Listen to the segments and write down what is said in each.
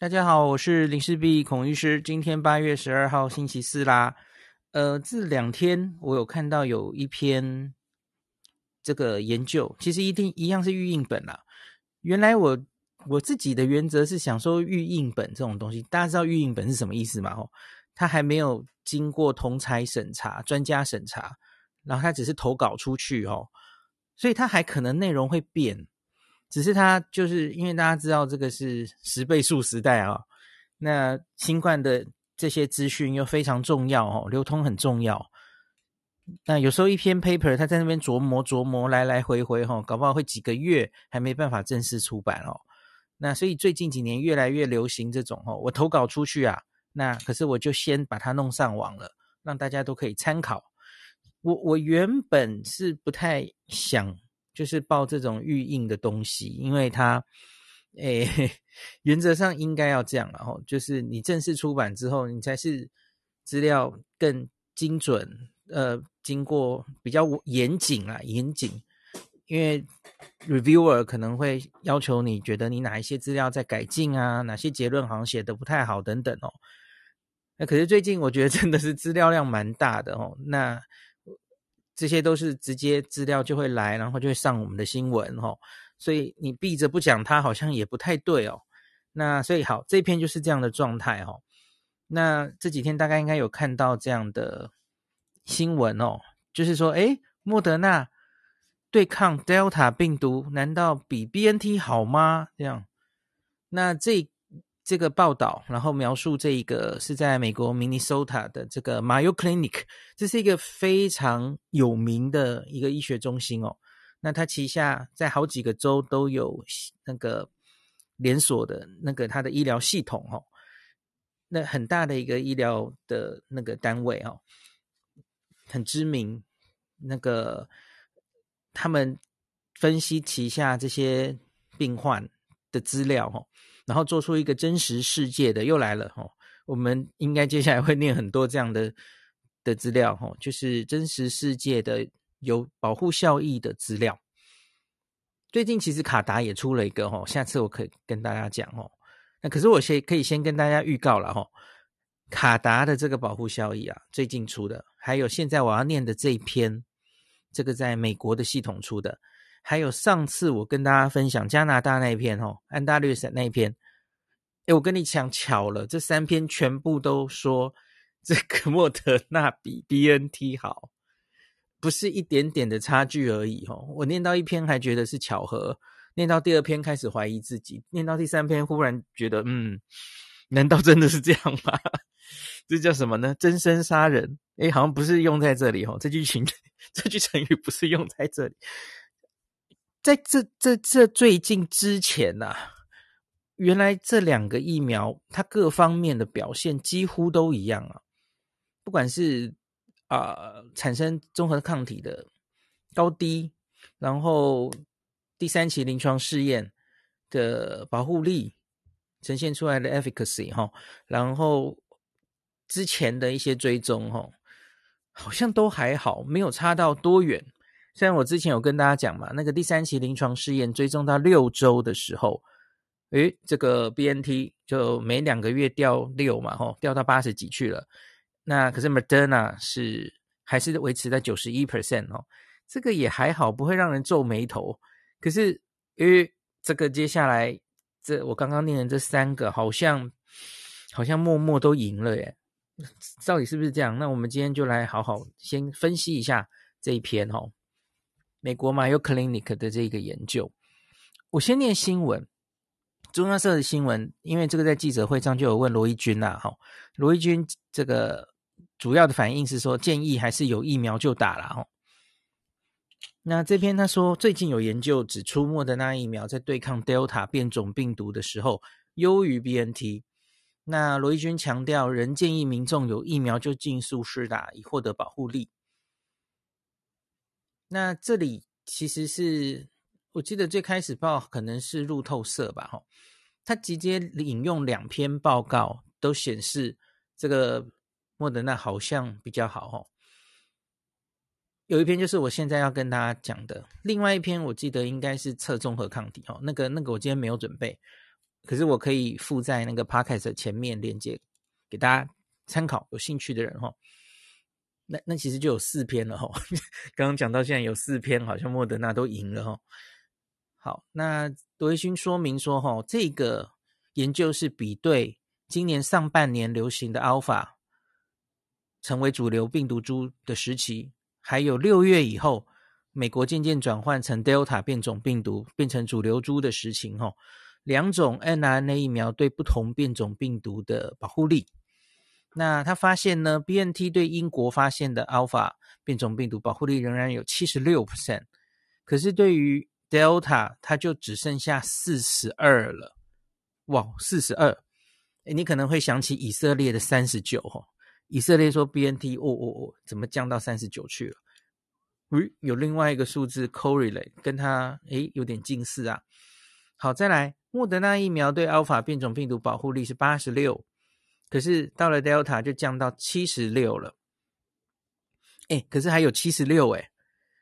大家好，我是林氏璧孔医师。今天八月十二号星期四啦。呃，这两天我有看到有一篇这个研究，其实一定一样是预印本啦。原来我我自己的原则是想说预印本这种东西，大家知道预印本是什么意思吗？吼，它还没有经过同侪审查、专家审查，然后它只是投稿出去哦，所以它还可能内容会变。只是它就是因为大家知道这个是十倍速时代啊，那新冠的这些资讯又非常重要哦，流通很重要。那有时候一篇 paper 它在那边琢磨琢磨来来回回哈，搞不好会几个月还没办法正式出版哦。那所以最近几年越来越流行这种哦，我投稿出去啊，那可是我就先把它弄上网了，让大家都可以参考。我我原本是不太想。就是报这种预印的东西，因为它，诶，原则上应该要这样，然后就是你正式出版之后，你才是资料更精准，呃，经过比较严谨啊，严谨，因为 reviewer 可能会要求你觉得你哪一些资料在改进啊，哪些结论好像写得不太好等等哦。那可是最近我觉得真的是资料量蛮大的哦，那。这些都是直接资料就会来，然后就会上我们的新闻哦，所以你闭着不讲它好像也不太对哦。那所以好，这篇就是这样的状态哦。那这几天大概应该有看到这样的新闻哦，就是说，诶，莫德纳对抗 Delta 病毒难道比 BNT 好吗？这样，那这。这个报道，然后描述这一个是在美国明尼苏达的这个 Mayo Clinic，这是一个非常有名的一个医学中心哦。那它旗下在好几个州都有那个连锁的那个它的医疗系统哦，那很大的一个医疗的那个单位哦，很知名。那个他们分析旗下这些病患的资料哦。然后做出一个真实世界的又来了哈，我们应该接下来会念很多这样的的资料哈，就是真实世界的有保护效益的资料。最近其实卡达也出了一个哈，下次我可以跟大家讲哦。那可是我先可以先跟大家预告了哈，卡达的这个保护效益啊，最近出的，还有现在我要念的这一篇，这个在美国的系统出的。还有上次我跟大家分享加拿大那一篇哦，安大略省那一篇，诶，我跟你讲巧了，这三篇全部都说这个莫德纳比 BNT 好，不是一点点的差距而已哦。我念到一篇还觉得是巧合，念到第二篇开始怀疑自己，念到第三篇忽然觉得，嗯，难道真的是这样吗？这叫什么呢？真身杀人？诶，好像不是用在这里哦，这句情 这句成语不是用在这里。在这这这最近之前呐、啊，原来这两个疫苗它各方面的表现几乎都一样啊，不管是啊、产生综合抗体的高低，然后第三期临床试验的保护力呈现出来的 efficacy 哈，然后之前的一些追踪哈，好像都还好，没有差到多远。虽然我之前有跟大家讲嘛，那个第三期临床试验追踪到六周的时候，诶，这个 BNT 就每两个月掉六嘛，吼，掉到八十几去了。那可是 Moderna 是还是维持在九十一 percent 哦，这个也还好，不会让人皱眉头。可是因为这个接下来这我刚刚念的这三个，好像好像默默都赢了耶，到底是不是这样？那我们今天就来好好先分析一下这一篇哦。美国 Mayo Clinic 的这个研究，我先念新闻，中央社的新闻，因为这个在记者会上就有问罗一军呐，哈，罗一军这个主要的反应是说，建议还是有疫苗就打了，哈。那这篇他说，最近有研究指出，莫德纳疫苗在对抗 Delta 变种病毒的时候优于 BNT。那罗一军强调，仍建议民众有疫苗就尽速施打，以获得保护力。那这里其实是我记得最开始报可能是路透社吧，哈，他直接引用两篇报告，都显示这个莫德纳好像比较好，哈。有一篇就是我现在要跟大家讲的，另外一篇我记得应该是测综合抗体，哈，那个那个我今天没有准备，可是我可以附在那个 podcast 前面链接给大家参考，有兴趣的人哈。那那其实就有四篇了哈，刚刚讲到现在有四篇，好像莫德纳都赢了哈。好，那罗伊勋说明说哈，这个研究是比对今年上半年流行的 Alpha 成为主流病毒株的时期，还有六月以后美国渐渐转换成 Delta 变种病毒变成主流株的实情哈，两种 mRNA 疫苗对不同变种病毒的保护力。那他发现呢，BNT 对英国发现的 Alpha 变种病毒保护力仍然有七十六 percent，可是对于 Delta 它就只剩下四十二了。哇，四十二！诶，你可能会想起以色列的三十九哈，以色列说 BNT 哦哦哦，怎么降到三十九去了？嗯，有另外一个数字 correlate 跟它诶有点近似啊。好，再来，莫德纳疫苗对 Alpha 变种病毒保护力是八十六。可是到了 Delta 就降到七十六了，哎，可是还有七十六哎，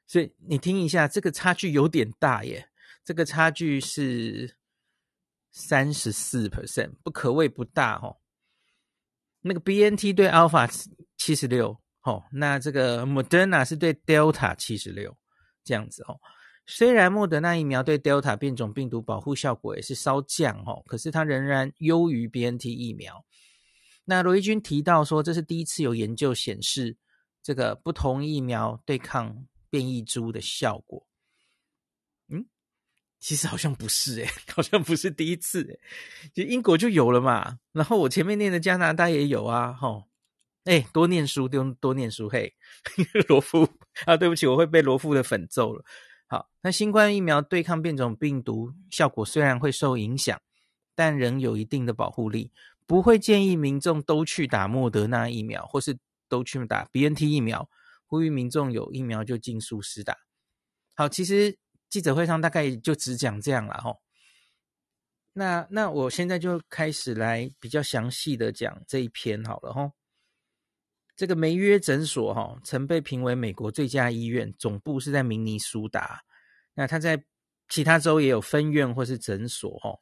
所以你听一下，这个差距有点大耶，这个差距是三十四 percent，不可谓不大哦。那个 BNT 对 Alpha 七十六，哦，那这个 Moderna 是对 Delta 七十六，这样子哦。虽然莫德纳疫苗对 Delta 变种病毒保护效果也是稍降哦，可是它仍然优于 BNT 疫苗。那罗一军提到说，这是第一次有研究显示这个不同疫苗对抗变异株的效果。嗯，其实好像不是诶，好像不是第一次诶，就英国就有了嘛。然后我前面念的加拿大也有啊，吼，哎，多念书，多多念书，嘿，罗夫啊，对不起，我会被罗夫的粉揍了。好，那新冠疫苗对抗变种病毒效果虽然会受影响，但仍有一定的保护力。不会建议民众都去打莫德纳疫苗，或是都去打 BNT 疫苗。呼吁民众有疫苗就尽速施打。好，其实记者会上大概就只讲这样了哈。那那我现在就开始来比较详细的讲这一篇好了哈。这个梅约诊所哈曾被评为美国最佳医院，总部是在明尼苏达。那他在其他州也有分院或是诊所哈。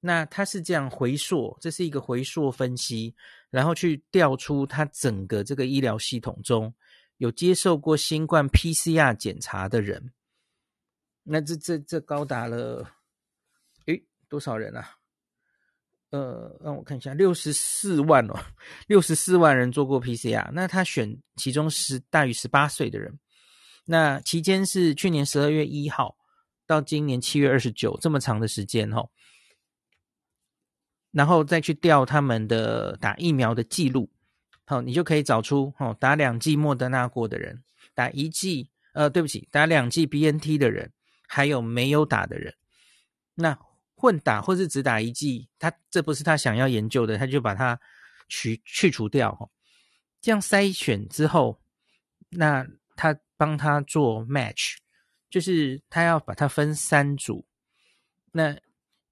那他是这样回溯，这是一个回溯分析，然后去调出他整个这个医疗系统中有接受过新冠 PCR 检查的人。那这这这高达了，诶，多少人啊？呃，让我看一下，六十四万哦，六十四万人做过 PCR。那他选其中十大于十八岁的人，那期间是去年十二月一号到今年七月二十九，这么长的时间哦。然后再去调他们的打疫苗的记录，好，你就可以找出哦，打两剂莫德纳过的人，打一剂，呃，对不起，打两剂 BNT 的人，还有没有打的人，那混打或是只打一剂，他这不是他想要研究的，他就把它去去除掉，哈，这样筛选之后，那他帮他做 match，就是他要把它分三组，那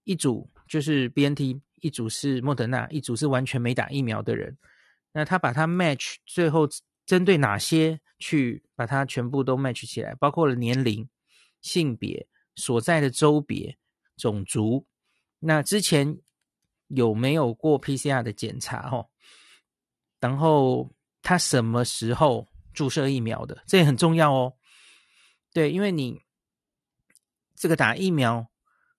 一组就是 BNT。一组是莫德纳，一组是完全没打疫苗的人。那他把它 match，最后针对哪些去把它全部都 match 起来，包括了年龄、性别、所在的州别、种族。那之前有没有过 PCR 的检查？哈，然后他什么时候注射疫苗的？这也很重要哦。对，因为你这个打疫苗。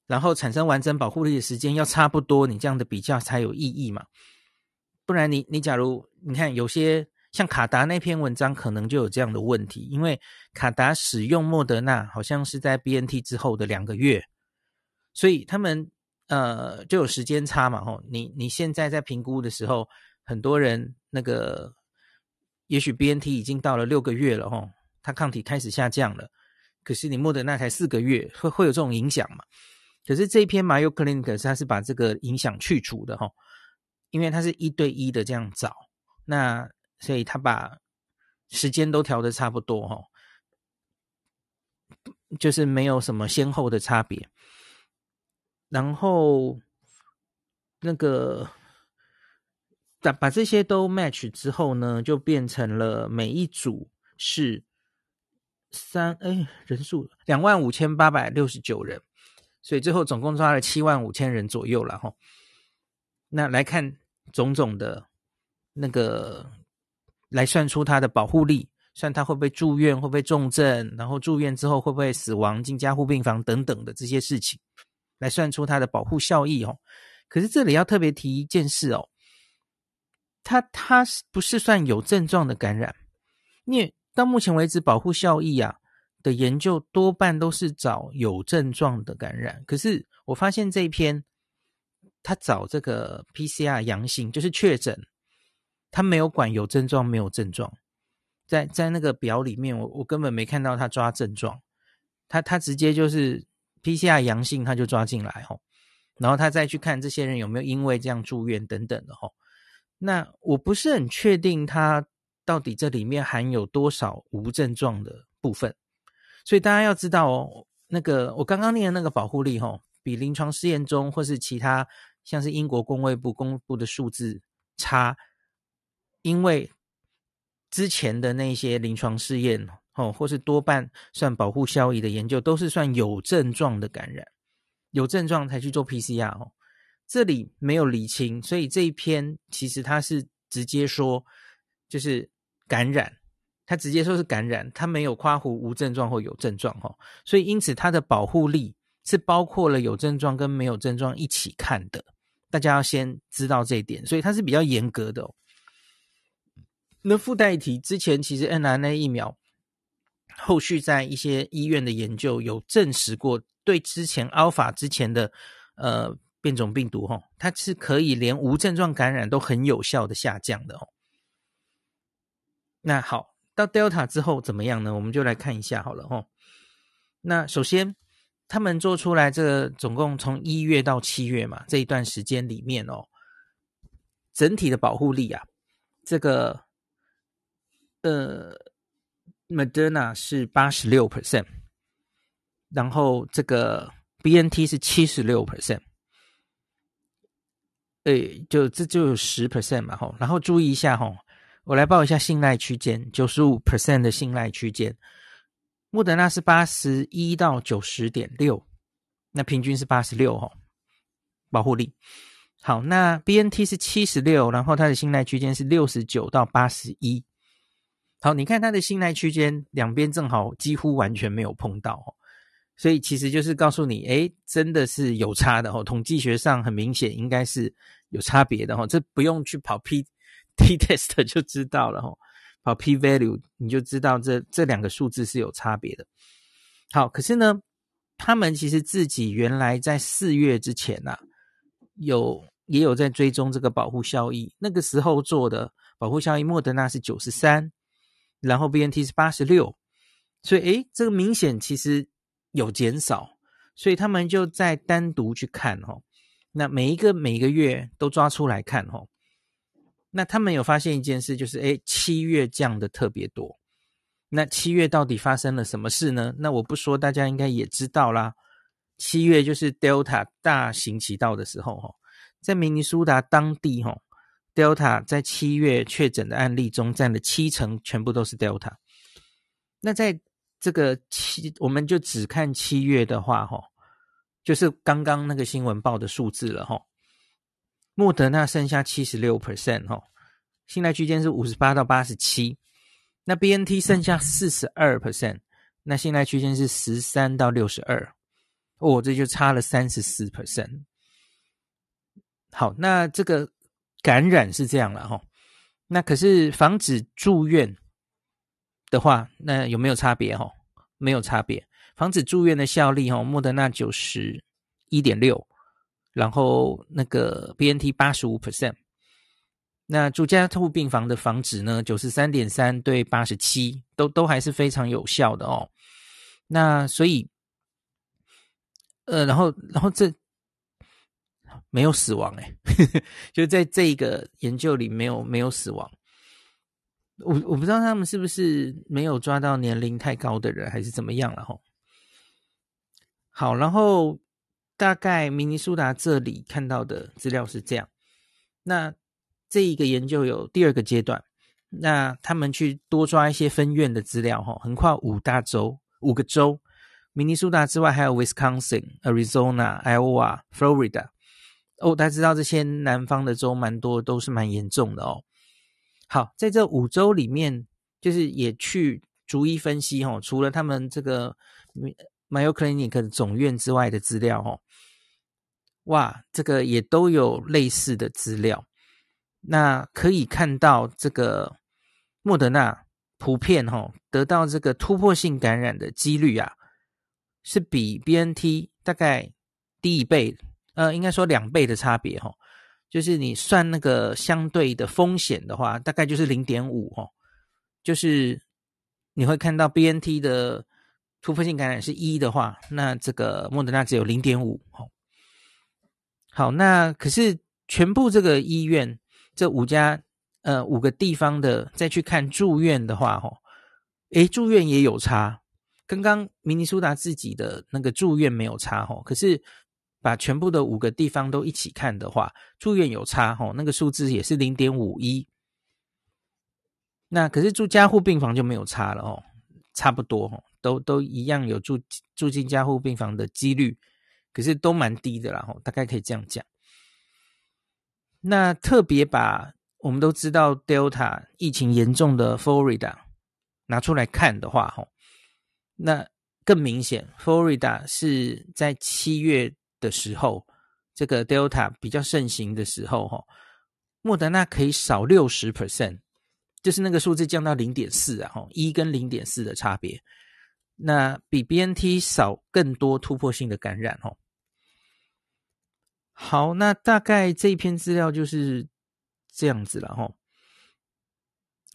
然后产生完整保护力的时间要差不多，你这样的比较才有意义嘛？不然你你假如你看有些像卡达那篇文章，可能就有这样的问题，因为卡达使用莫德纳好像是在 BNT 之后的两个月，所以他们呃就有时间差嘛。吼，你你现在在评估的时候，很多人那个也许 BNT 已经到了六个月了，吼，它抗体开始下降了，可是你莫德纳才四个月，会会有这种影响嘛？可是这一篇 Mayo Clinic 它是把这个影响去除的哈，因为它是一对一的这样找，那所以他把时间都调的差不多哈，就是没有什么先后的差别。然后那个把把这些都 match 之后呢，就变成了每一组是三哎人数两万五千八百六十九人。所以最后总共抓了七万五千人左右了哈。那来看种种的那个，来算出他的保护力，算他会不会住院，会不会重症，然后住院之后会不会死亡，进加护病房等等的这些事情，来算出它的保护效益哦。可是这里要特别提一件事哦，他他不是算有症状的感染，因为到目前为止保护效益啊的研究多半都是找有症状的感染，可是我发现这一篇他找这个 PCR 阳性就是确诊，他没有管有症状没有症状，在在那个表里面我我根本没看到他抓症状，他他直接就是 PCR 阳性他就抓进来吼。然后他再去看这些人有没有因为这样住院等等的吼，那我不是很确定他到底这里面含有多少无症状的部分，所以大家要知道哦，那个我刚刚念的那个保护力吼，比临床试验中或是其他像是英国公卫部公布的数字差，因为之前的那些临床试验哦，或是多半算保护效益的研究都是算有症状的感染。有症状才去做 PCR 哦，这里没有厘清，所以这一篇其实它是直接说就是感染，它直接说是感染，它没有夸胡无症状或有症状哦，所以因此它的保护力是包括了有症状跟没有症状一起看的，大家要先知道这一点，所以它是比较严格的哦。那附带一提，之前其实 mRNA 疫苗后续在一些医院的研究有证实过。对之前 Alpha 之前的呃变种病毒哈，它是可以连无症状感染都很有效的下降的哦。那好，到 Delta 之后怎么样呢？我们就来看一下好了哈。那首先，他们做出来这总共从一月到七月嘛，这一段时间里面哦，整体的保护力啊，这个呃，Moderna 是八十六 percent。然后这个 BNT 是七十六 percent，哎，就这就十 percent 嘛吼。然后注意一下吼，我来报一下信赖区间，九十五 percent 的信赖区间。莫德纳是八十一到九十点六，那平均是八十六吼，保护力。好，那 BNT 是七十六，然后它的信赖区间是六十九到八十一。好，你看它的信赖区间两边正好几乎完全没有碰到。所以其实就是告诉你，诶，真的是有差的哦。统计学上很明显，应该是有差别的哦。这不用去跑 P T test 就知道了哦。跑 P value 你就知道这这两个数字是有差别的。好，可是呢，他们其实自己原来在四月之前呐、啊，有也有在追踪这个保护效益。那个时候做的保护效益，莫德纳是九十三，然后 B N T 是八十六。所以诶，这个明显其实。有减少，所以他们就在单独去看哦。那每一个每个月都抓出来看哦。那他们有发现一件事，就是诶，七月降的特别多。那七月到底发生了什么事呢？那我不说，大家应该也知道啦。七月就是 Delta 大行其道的时候哈，在明尼苏达当地哈，Delta 在七月确诊的案例中占了七成，全部都是 Delta。那在这个七，我们就只看七月的话，哈，就是刚刚那个新闻报的数字了，哈。莫德纳剩下七十六 percent，哈，信赖区间是五十八到八十七。那 BNT 剩下四十二 percent，那信赖区间是十三到六十二。哦，这就差了三十四 percent。好，那这个感染是这样了，哈。那可是防止住院。的话，那有没有差别？哈，没有差别。防止住院的效力，哈，莫德纳九十一点六，然后那个 BNT 八十五 percent。那住加护病房的防止呢，九十三点三对八十七，都都还是非常有效的哦。那所以，呃，然后然后这没有死亡哎，就在这个研究里没有没有死亡。我我不知道他们是不是没有抓到年龄太高的人，还是怎么样了吼。好，然后大概明尼苏达这里看到的资料是这样。那这一个研究有第二个阶段，那他们去多抓一些分院的资料哈，横跨五大洲五个州，明尼苏达之外，还有 Wisconsin、Arizona、Iowa、Florida。哦，大家知道这些南方的州蛮多，都是蛮严重的哦。好，在这五州里面，就是也去逐一分析哦。除了他们这个 Mayo Clinic 总院之外的资料哦，哇，这个也都有类似的资料。那可以看到，这个莫德纳普遍哈得到这个突破性感染的几率啊，是比 BNT 大概低一倍。呃，应该说两倍的差别哈，就是你算那个相对的风险的话，大概就是零点五哈，就是你会看到 BNT 的突破性感染是一的话，那这个莫德纳只有零点五哈。好，那可是全部这个医院这五家呃五个地方的再去看住院的话哈，诶，住院也有差，刚刚明尼苏达自己的那个住院没有差哈，可是。把全部的五个地方都一起看的话，住院有差吼，那个数字也是零点五一。那可是住加护病房就没有差了哦，差不多哦，都都一样有住住进加护病房的几率，可是都蛮低的啦吼，大概可以这样讲。那特别把我们都知道 Delta 疫情严重的 Florida 拿出来看的话吼，那更明显，Florida 是在七月。的时候，这个 Delta 比较盛行的时候，哈，莫德纳可以少六十 percent，就是那个数字降到零点四啊，哈，一跟零点四的差别，那比 BNT 少更多突破性的感染，哈。好，那大概这一篇资料就是这样子了，哈。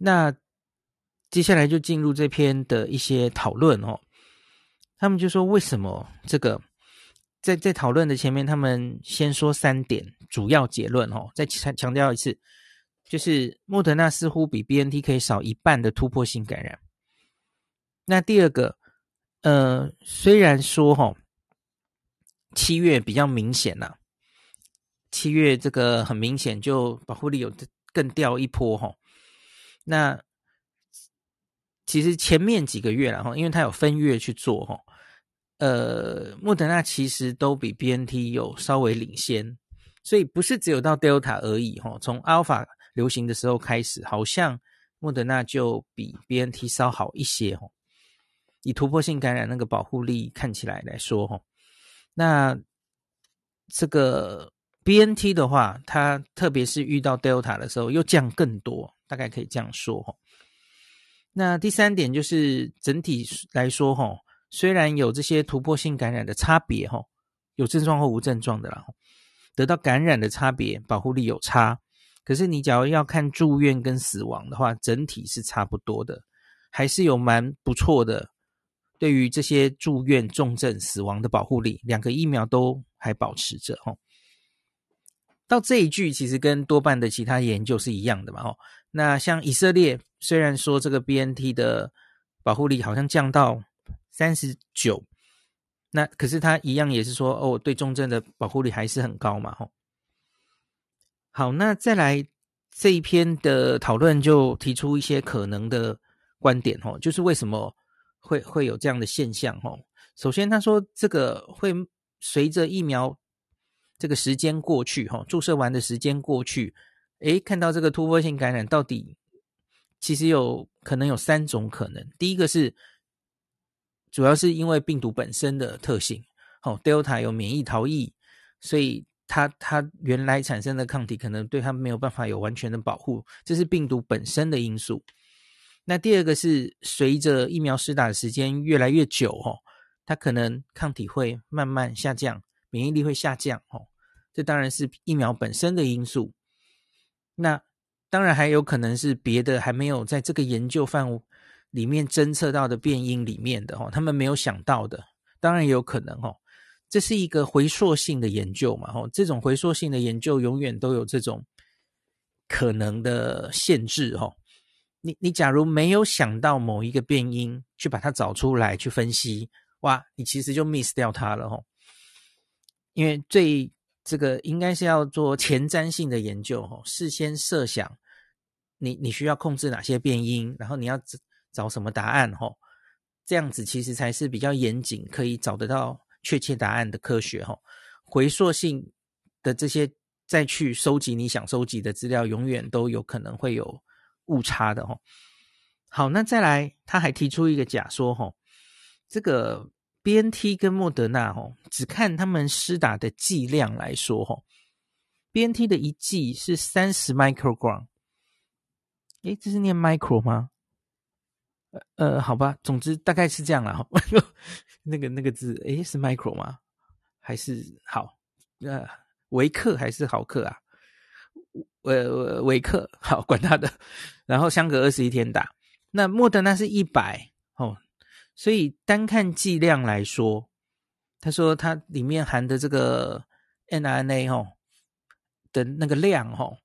那接下来就进入这篇的一些讨论，哦，他们就说为什么这个。在在讨论的前面，他们先说三点主要结论哦，再强强调一次，就是莫德纳似乎比 BNT 可以少一半的突破性感染。那第二个，呃，虽然说哈，七月比较明显呐，七月这个很明显就保护力有更掉一波哈。那其实前面几个月然后，因为它有分月去做哈。呃，莫德纳其实都比 BNT 有稍微领先，所以不是只有到 Delta 而已哈。从 Alpha 流行的时候开始，好像莫德纳就比 BNT 稍好一些哈。以突破性感染那个保护力看起来来说哈，那这个 BNT 的话，它特别是遇到 Delta 的时候又降更多，大概可以这样说哈。那第三点就是整体来说哈。虽然有这些突破性感染的差别，哈，有症状或无症状的啦，得到感染的差别，保护力有差。可是你假如要看住院跟死亡的话，整体是差不多的，还是有蛮不错的。对于这些住院、重症、死亡的保护力，两个疫苗都还保持着，哈。到这一句其实跟多半的其他研究是一样的嘛，哦。那像以色列，虽然说这个 BNT 的保护力好像降到。三十九，那可是他一样也是说哦，对重症的保护力还是很高嘛，吼。好，那再来这一篇的讨论就提出一些可能的观点，吼，就是为什么会会有这样的现象，吼。首先他说这个会随着疫苗这个时间过去，哈，注射完的时间过去，诶，看到这个突破性感染到底其实有可能有三种可能，第一个是。主要是因为病毒本身的特性，哦，Delta 有免疫逃逸，所以它它原来产生的抗体可能对它没有办法有完全的保护，这是病毒本身的因素。那第二个是随着疫苗施打的时间越来越久，哦，它可能抗体会慢慢下降，免疫力会下降，哦，这当然是疫苗本身的因素。那当然还有可能是别的还没有在这个研究范围。里面侦测到的变因里面的哈，他们没有想到的，当然也有可能哈，这是一个回溯性的研究嘛哈，这种回溯性的研究永远都有这种可能的限制哈。你你假如没有想到某一个变因去把它找出来去分析，哇，你其实就 miss 掉它了哈。因为最这个应该是要做前瞻性的研究哈，事先设想你你需要控制哪些变因，然后你要。找什么答案？吼，这样子其实才是比较严谨，可以找得到确切答案的科学哈。回溯性的这些再去收集你想收集的资料，永远都有可能会有误差的哈。好，那再来，他还提出一个假说哈，这个 BNT 跟莫德纳哦，只看他们施打的剂量来说哈，BNT 的一剂是三十 microgram，诶，这是念 micro 吗？呃，好吧，总之大概是这样了哈。那个那个字，诶，是 micro 吗？还是好？呃，微克还是毫克啊？呃，微克，好，管他的。然后相隔二十一天打。那莫德纳是一百，所以单看剂量来说，他说它里面含的这个 mRNA 哦的那个量哦，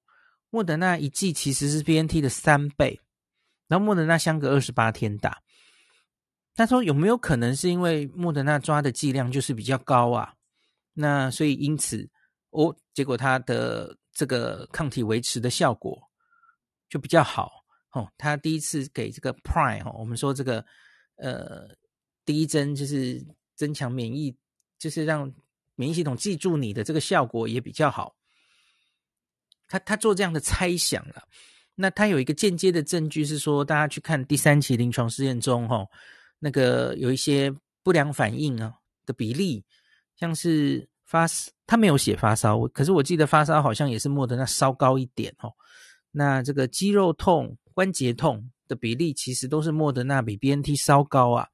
莫德纳一剂其实是 BNT 的三倍。然后莫德纳相隔二十八天打，他说有没有可能是因为莫德纳抓的剂量就是比较高啊？那所以因此哦，结果他的这个抗体维持的效果就比较好哦。他第一次给这个 Prime 哦，我们说这个呃第一针就是增强免疫，就是让免疫系统记住你的这个效果也比较好。他他做这样的猜想了。那他有一个间接的证据是说，大家去看第三期临床试验中，哈，那个有一些不良反应啊的比例，像是发，他没有写发烧，可是我记得发烧好像也是莫德纳稍高一点哦。那这个肌肉痛、关节痛的比例，其实都是莫德纳比 BNT 稍高啊。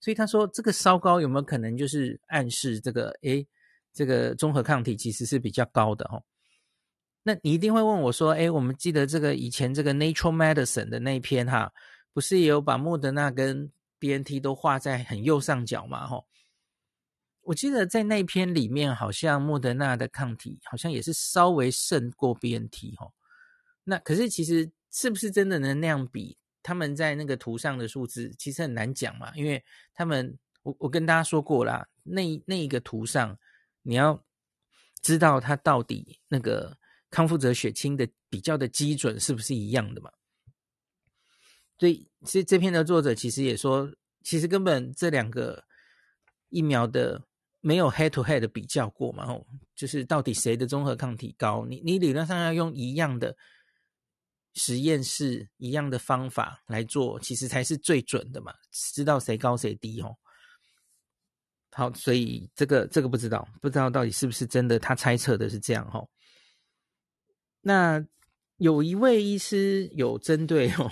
所以他说，这个稍高有没有可能就是暗示这个，诶，这个中和抗体其实是比较高的哈。那你一定会问我说：“诶，我们记得这个以前这个 Nature Medicine 的那一篇哈，不是也有把莫德纳跟 BNT 都画在很右上角嘛？哈，我记得在那篇里面，好像莫德纳的抗体好像也是稍微胜过 BNT 哈。那可是其实是不是真的能那样比？他们在那个图上的数字其实很难讲嘛，因为他们我我跟大家说过啦，那那一个图上你要知道它到底那个。康复者血清的比较的基准是不是一样的嘛？所以，其实这篇的作者其实也说，其实根本这两个疫苗的没有 head to head 的比较过嘛，吼，就是到底谁的综合抗体高？你你理论上要用一样的实验室、一样的方法来做，其实才是最准的嘛，知道谁高谁低，吼。好，所以这个这个不知道，不知道到底是不是真的，他猜测的是这样，吼。那有一位医师有针对哦，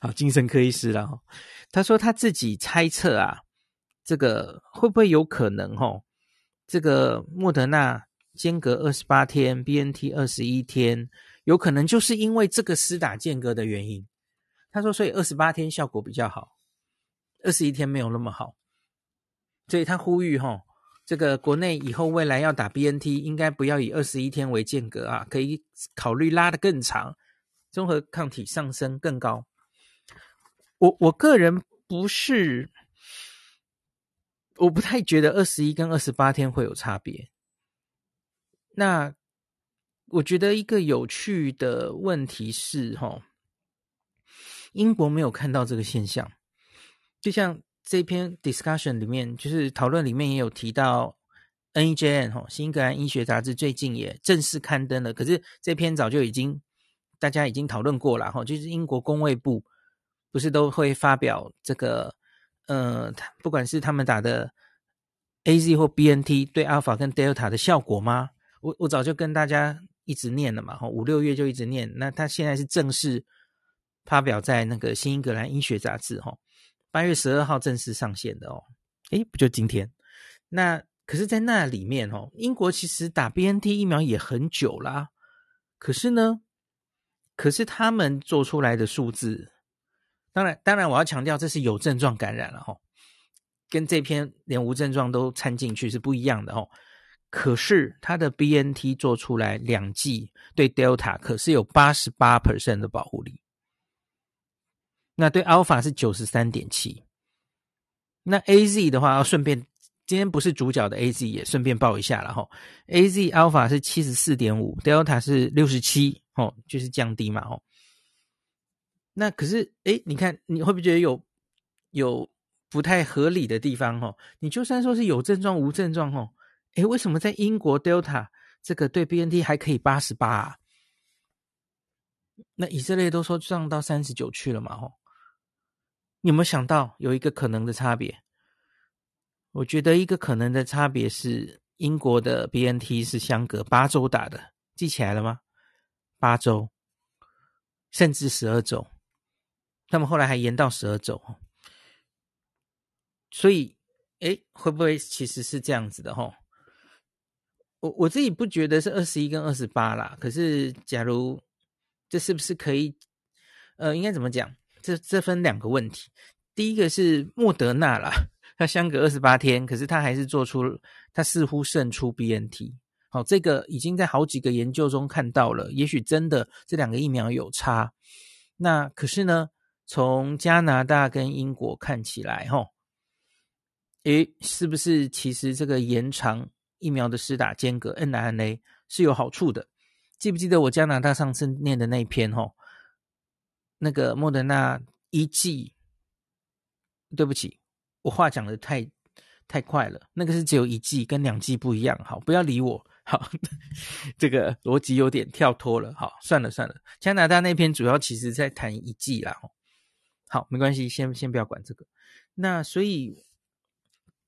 好，精神科医师啦，他说他自己猜测啊，这个会不会有可能哦，这个莫德纳间隔二十八天，BNT 二十一天，有可能就是因为这个施打间隔的原因。他说，所以二十八天效果比较好，二十一天没有那么好，所以他呼吁哈。这个国内以后未来要打 BNT，应该不要以二十一天为间隔啊，可以考虑拉得更长，综合抗体上升更高。我我个人不是，我不太觉得二十一跟二十八天会有差别。那我觉得一个有趣的问题是，哈，英国没有看到这个现象，就像。这篇 discussion 里面，就是讨论里面也有提到 NEJM 哈，新英格兰医学杂志最近也正式刊登了。可是这篇早就已经大家已经讨论过了哈，就是英国工卫部不是都会发表这个呃，不管是他们打的 AZ 或 BNT 对 Alpha 跟 Delta 的效果吗？我我早就跟大家一直念了嘛，哈，五六月就一直念。那他现在是正式发表在那个新英格兰医学杂志哈。八月十二号正式上线的哦，诶，不就今天？那可是，在那里面哦，英国其实打 BNT 疫苗也很久啦。可是呢，可是他们做出来的数字，当然，当然，我要强调这是有症状感染了哈，跟这篇连无症状都掺进去是不一样的哦。可是他的 BNT 做出来两剂对 Delta 可是有八十八 percent 的保护力。那对 Alpha 是九十三点七，那 AZ 的话要顺便，今天不是主角的 AZ 也顺便报一下了哈。AZ Alpha 是七十四点五，Delta 是六十七，哦，就是降低嘛，哦。那可是，诶，你看你会不会觉得有有不太合理的地方哦。你就算说是有症状无症状哦，诶，为什么在英国 Delta 这个对 BNT 还可以八十八啊？那以色列都说降到三十九去了嘛？吼，你有没有想到有一个可能的差别？我觉得一个可能的差别是，英国的 BNT 是相隔八周打的，记起来了吗？八周，甚至十二周，他们后来还延到十二周。所以，诶，会不会其实是这样子的？吼，我我自己不觉得是二十一跟二十八啦。可是，假如这是不是可以？呃，应该怎么讲？这这分两个问题。第一个是莫德纳啦，它相隔二十八天，可是它还是做出，它似乎胜出 BNT。好，这个已经在好几个研究中看到了，也许真的这两个疫苗有差。那可是呢，从加拿大跟英国看起来，吼，诶，是不是其实这个延长疫苗的施打间隔 n r n a 是有好处的？记不记得我加拿大上次念的那一篇吼？那个莫德纳一剂，对不起，我话讲得太太快了。那个是只有一剂，跟两剂不一样。好，不要理我。好，这个逻辑有点跳脱了。好，算了算了。加拿大那篇主要其实在谈一剂啦。好，没关系，先先不要管这个。那所以，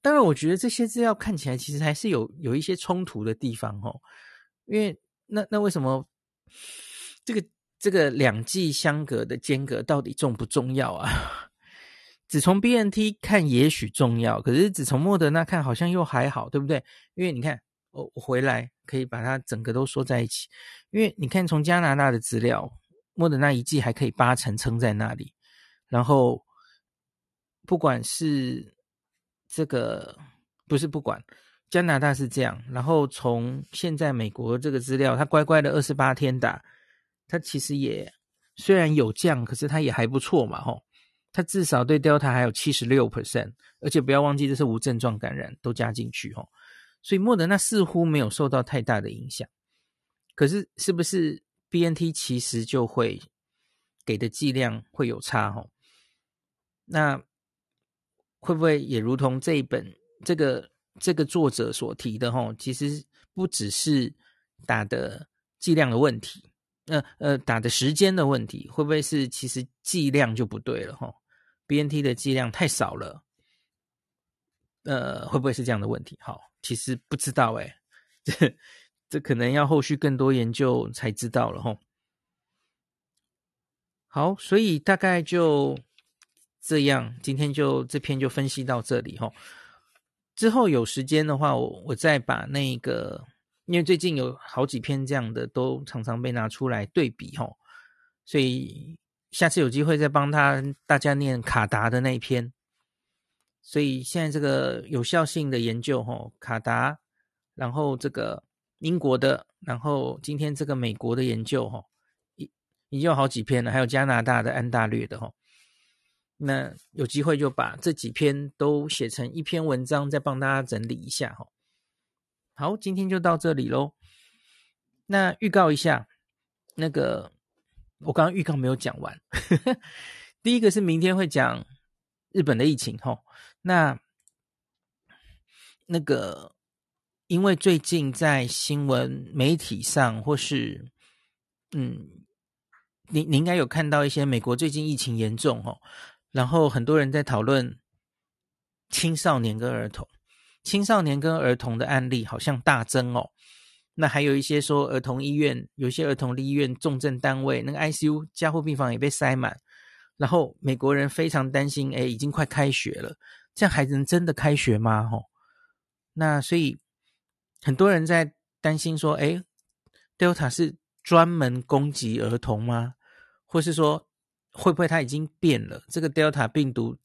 当然，我觉得这些资料看起来其实还是有有一些冲突的地方哦，因为。那那为什么这个这个两剂相隔的间隔到底重不重要啊？只从 BNT 看也许重要，可是只从莫德纳看好像又还好，对不对？因为你看，我我回来可以把它整个都说在一起。因为你看从加拿大的资料，莫德纳一剂还可以八成撑在那里，然后不管是这个不是不管。加拿大是这样，然后从现在美国这个资料，他乖乖的二十八天打，他其实也虽然有降，可是他也还不错嘛，吼，他至少对 Delta 还有七十六 percent，而且不要忘记这是无症状感染都加进去，吼，所以莫德纳似乎没有受到太大的影响，可是是不是 BNT 其实就会给的剂量会有差，吼，那会不会也如同这一本这个？这个作者所提的齁，其实不只是打的剂量的问题，呃呃，打的时间的问题，会不会是其实剂量就不对了齁？BNT 的剂量太少了，呃，会不会是这样的问题？好，其实不知道诶，这这可能要后续更多研究才知道了齁。好，所以大概就这样，今天就这篇就分析到这里齁。之后有时间的话，我我再把那个，因为最近有好几篇这样的，都常常被拿出来对比吼，所以下次有机会再帮他大家念卡达的那一篇。所以现在这个有效性的研究吼，卡达，然后这个英国的，然后今天这个美国的研究吼，已已经有好几篇了，还有加拿大的安大略的吼。那有机会就把这几篇都写成一篇文章，再帮大家整理一下哈。好，今天就到这里喽。那预告一下，那个我刚刚预告没有讲完。第一个是明天会讲日本的疫情哈。那那个因为最近在新闻媒体上，或是嗯，你你应该有看到一些美国最近疫情严重哈。然后很多人在讨论青少年跟儿童，青少年跟儿童的案例好像大增哦。那还有一些说儿童医院，有些儿童医院重症单位那个 ICU 加护病房也被塞满。然后美国人非常担心，哎，已经快开学了，这样孩子能真的开学吗？吼，那所以很多人在担心说，哎，Delta 是专门攻击儿童吗？或是说？会不会它已经变了？这个 Delta 病毒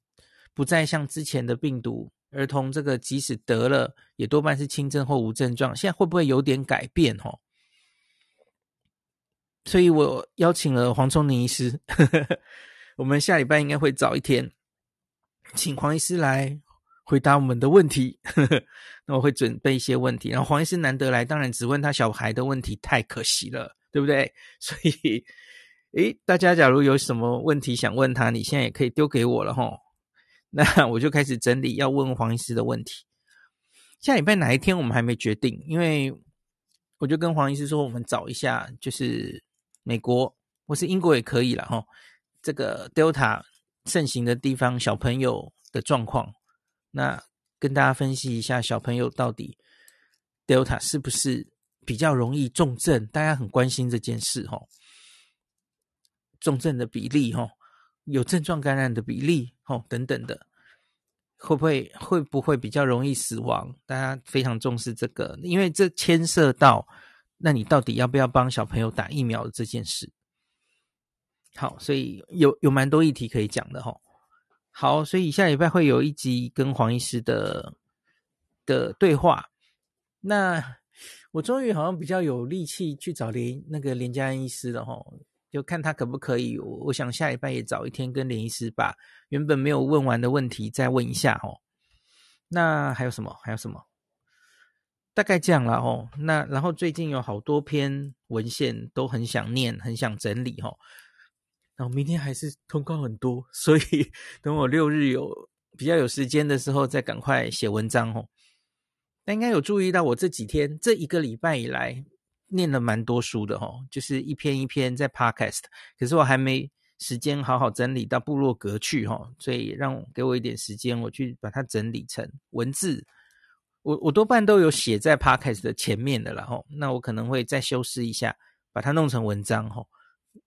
不再像之前的病毒，儿童这个即使得了，也多半是轻症或无症状。现在会不会有点改变？哦，所以我邀请了黄聪宁医师，我们下礼拜应该会早一天，请黄医师来回答我们的问题。那我会准备一些问题，然后黄医师难得来，当然只问他小孩的问题，太可惜了，对不对？所以。诶，大家假如有什么问题想问他，你现在也可以丢给我了齁。那我就开始整理要问黄医师的问题。下礼拜哪一天我们还没决定，因为我就跟黄医师说，我们找一下，就是美国或是英国也可以了哈。这个 Delta 盛行的地方，小朋友的状况，那跟大家分析一下，小朋友到底 Delta 是不是比较容易重症？大家很关心这件事哈，重症的比例哈。有症状感染的比例，哦，等等的，会不会会不会比较容易死亡？大家非常重视这个，因为这牵涉到，那你到底要不要帮小朋友打疫苗这件事？好，所以有有蛮多议题可以讲的哈。好，所以下礼拜会有一集跟黄医师的的对话。那我终于好像比较有力气去找连那个连家安医师了哈。就看他可不可以，我我想下礼拜也找一天跟连医师把原本没有问完的问题再问一下哦。那还有什么？还有什么？大概这样了哦。那然后最近有好多篇文献都很想念，很想整理哦。然后明天还是通告很多，所以 等我六日有比较有时间的时候再赶快写文章哦。那应该有注意到我这几天这一个礼拜以来。念了蛮多书的齁，就是一篇一篇在 Podcast，可是我还没时间好好整理到部落格去齁，所以让给我一点时间，我去把它整理成文字。我我多半都有写在 Podcast 的前面的了齁，那我可能会再修饰一下，把它弄成文章齁，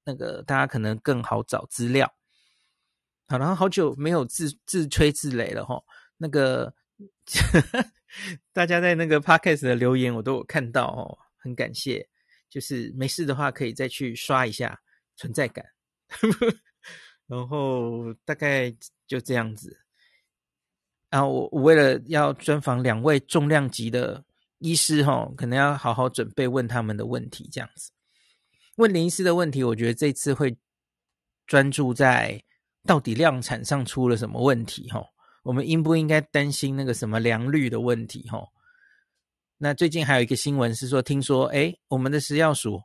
那个大家可能更好找资料。好，然后好久没有自自吹自擂了齁，那个 大家在那个 Podcast 的留言我都有看到哦。很感谢，就是没事的话可以再去刷一下存在感，然后大概就这样子。然后我我为了要专访两位重量级的医师哈，可能要好好准备问他们的问题，这样子。问林医师的问题，我觉得这次会专注在到底量产上出了什么问题哈，我们应不应该担心那个什么良率的问题哈？那最近还有一个新闻是说，听说哎，我们的食药署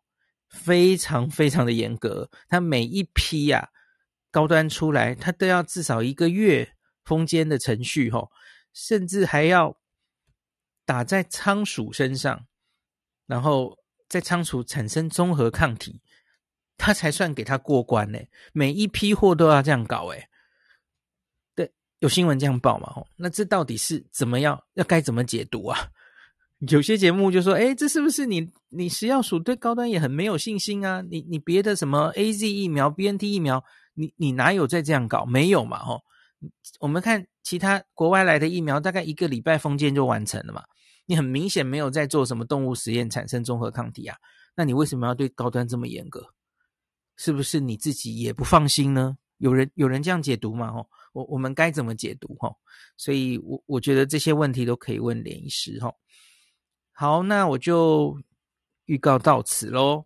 非常非常的严格，它每一批呀、啊、高端出来，它都要至少一个月封监的程序吼，甚至还要打在仓鼠身上，然后在仓鼠产生综合抗体，它才算给它过关呢。每一批货都要这样搞哎，对，有新闻这样报嘛？那这到底是怎么样？要该怎么解读啊？有些节目就说：“哎，这是不是你你食药署对高端也很没有信心啊？你你别的什么 AZ 疫苗、BNT 疫苗，你你哪有在这样搞？没有嘛？吼，我们看其他国外来的疫苗，大概一个礼拜封建就完成了嘛。你很明显没有在做什么动物实验产生综合抗体啊？那你为什么要对高端这么严格？是不是你自己也不放心呢？有人有人这样解读嘛？吼，我我们该怎么解读？吼，所以我我觉得这些问题都可以问连医师。吼。”好，那我就预告到此喽。